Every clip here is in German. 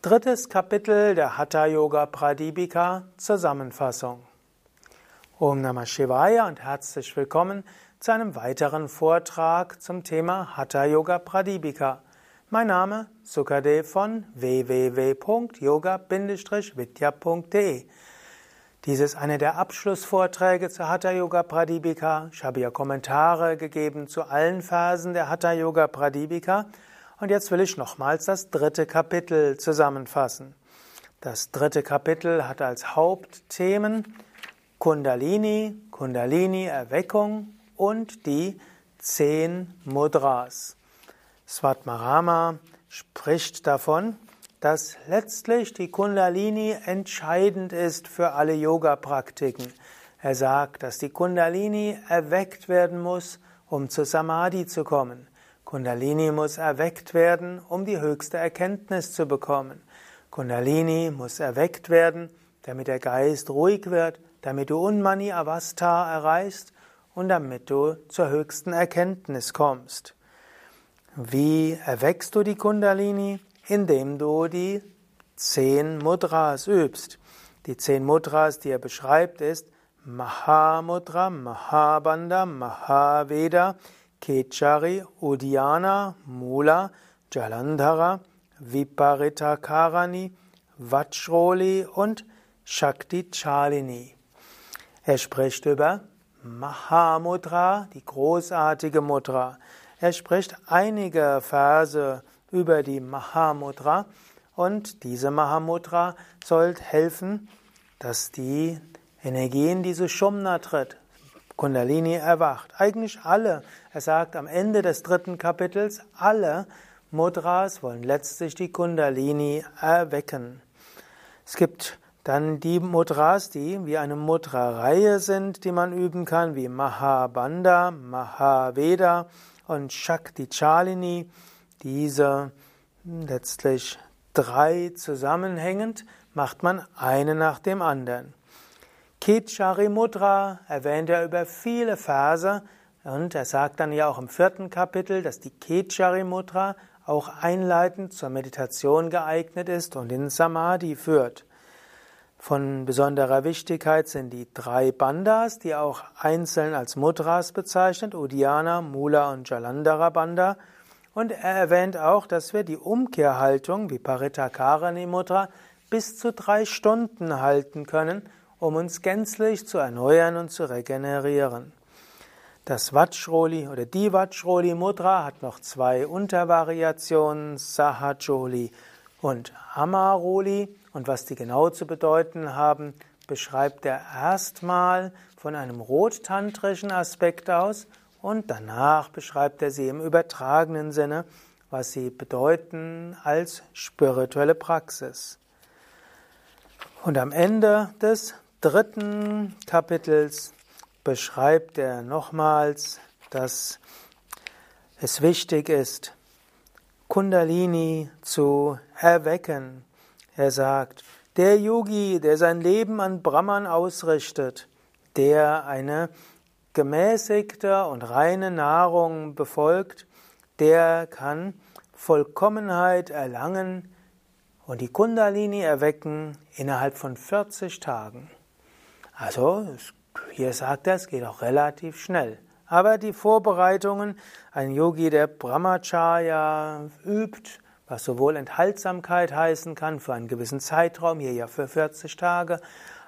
Drittes Kapitel der Hatha Yoga Pradipika Zusammenfassung. Om Namah Shivaya und herzlich willkommen zu einem weiteren Vortrag zum Thema Hatha Yoga Pradipika. Mein Name Sukadev von www.yoga-vidya.de. Dies ist einer der Abschlussvorträge zur Hatha Yoga Pradipika. Ich habe ja Kommentare gegeben zu allen Phasen der Hatha Yoga Pradipika und jetzt will ich nochmals das dritte Kapitel zusammenfassen. Das dritte Kapitel hat als Hauptthemen Kundalini, Kundalini-Erweckung und die zehn Mudras. Svatmarama spricht davon, dass letztlich die Kundalini entscheidend ist für alle Yoga-Praktiken. Er sagt, dass die Kundalini erweckt werden muss, um zu Samadhi zu kommen. Kundalini muss erweckt werden, um die höchste Erkenntnis zu bekommen. Kundalini muss erweckt werden, damit der Geist ruhig wird, damit du Unmani Avastha erreichst und damit du zur höchsten Erkenntnis kommst. Wie erweckst du die Kundalini? Indem du die zehn Mudras übst. Die zehn Mudras, die er beschreibt, ist Mahamudra, Mahabandha, Mahaveda, Kechari, Udiana, Mula, Jalandhara, Viparitakarani, Vajroli und Shakti Chalini. Er spricht über Mahamudra, die großartige Mudra. Er spricht einige Verse über die Mahamudra und diese Mahamudra soll helfen, dass die Energie in diese Shumna tritt, Kundalini erwacht. Eigentlich alle. Er sagt am Ende des dritten Kapitels, alle Mudras wollen letztlich die Kundalini erwecken. Es gibt dann die Mudras, die wie eine Mudra-Reihe sind, die man üben kann, wie Mahabandha, Mahaveda und Shakti Chalini. Diese letztlich drei zusammenhängend macht man eine nach dem anderen. Kichari Mudra erwähnt er über viele Verse und er sagt dann ja auch im vierten Kapitel, dass die Kichari Mudra auch einleitend zur Meditation geeignet ist und in Samadhi führt. Von besonderer Wichtigkeit sind die drei Bandas, die auch einzeln als Mudras bezeichnet, Udiana, Mula und Jalandhara Banda. Und er erwähnt auch, dass wir die Umkehrhaltung, wie Paritakarani Mudra, bis zu drei Stunden halten können um uns gänzlich zu erneuern und zu regenerieren. Das Vajroli oder die Vajroli Mudra hat noch zwei Untervariationen, Sahajoli und Amaroli. Und was die genau zu bedeuten haben, beschreibt er erstmal von einem rottantrischen Aspekt aus und danach beschreibt er sie im übertragenen Sinne, was sie bedeuten als spirituelle Praxis. Und am Ende des dritten Kapitels beschreibt er nochmals, dass es wichtig ist, Kundalini zu erwecken. Er sagt, der Yogi, der sein Leben an Brahman ausrichtet, der eine gemäßigte und reine Nahrung befolgt, der kann Vollkommenheit erlangen und die Kundalini erwecken innerhalb von 40 Tagen. Also, hier sagt er, es geht auch relativ schnell. Aber die Vorbereitungen, ein Yogi, der Brahmacharya übt, was sowohl Enthaltsamkeit heißen kann für einen gewissen Zeitraum, hier ja für 40 Tage,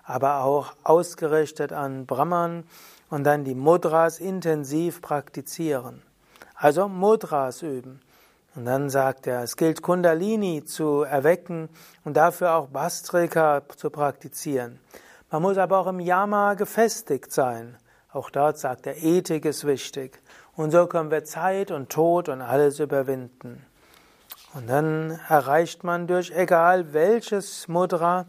aber auch ausgerichtet an Brahman und dann die Mudras intensiv praktizieren. Also Mudras üben. Und dann sagt er, es gilt Kundalini zu erwecken und dafür auch Bastrika zu praktizieren. Man muss aber auch im Yama gefestigt sein. Auch dort sagt er, Ethik ist wichtig. Und so können wir Zeit und Tod und alles überwinden. Und dann erreicht man durch egal welches Mudra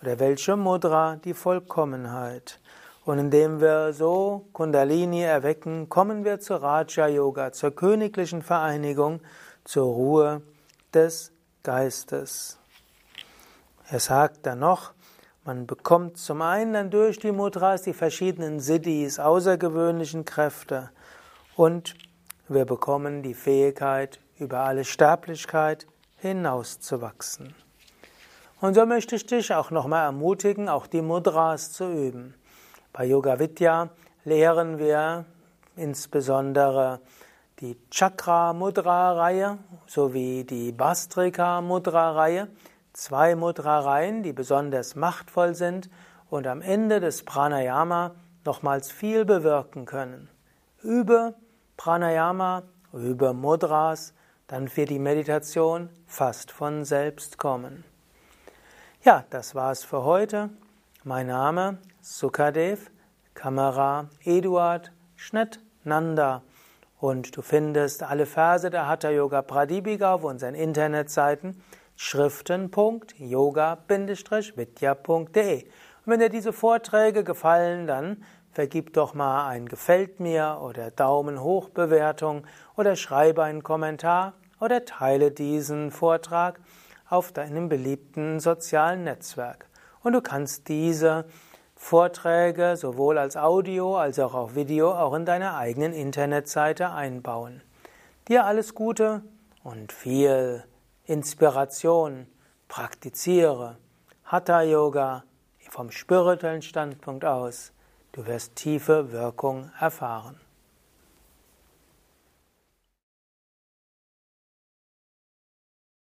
oder welche Mudra die Vollkommenheit. Und indem wir so Kundalini erwecken, kommen wir zur Raja Yoga, zur königlichen Vereinigung, zur Ruhe des Geistes. Er sagt dann noch, man bekommt zum einen dann durch die Mudras die verschiedenen Siddhis, außergewöhnlichen Kräfte und wir bekommen die Fähigkeit, über alle Sterblichkeit hinauszuwachsen. Und so möchte ich dich auch nochmal ermutigen, auch die Mudras zu üben. Bei Yoga Vidya lehren wir insbesondere die Chakra Mudra Reihe sowie die Bastrika Mudra Reihe, zwei Mudra Reihen, die besonders machtvoll sind und am Ende des Pranayama nochmals viel bewirken können. Übe Pranayama, übe Mudras, dann wird die Meditation fast von selbst kommen. Ja, das war's für heute. Mein Name Sukadev, Kamera Eduard Schnitt Nanda. Und du findest alle Verse der Hatha Yoga Pradipika auf unseren Internetseiten schriften.yoga-vidya.de. Und wenn dir diese Vorträge gefallen, dann vergib doch mal ein Gefällt mir oder Daumen hoch Bewertung oder schreibe einen Kommentar oder teile diesen Vortrag auf deinem beliebten sozialen Netzwerk. Und du kannst diese Vorträge sowohl als Audio als auch auf Video auch in deiner eigenen Internetseite einbauen. Dir alles Gute und viel Inspiration. Praktiziere Hatha Yoga vom spirituellen Standpunkt aus. Du wirst tiefe Wirkung erfahren.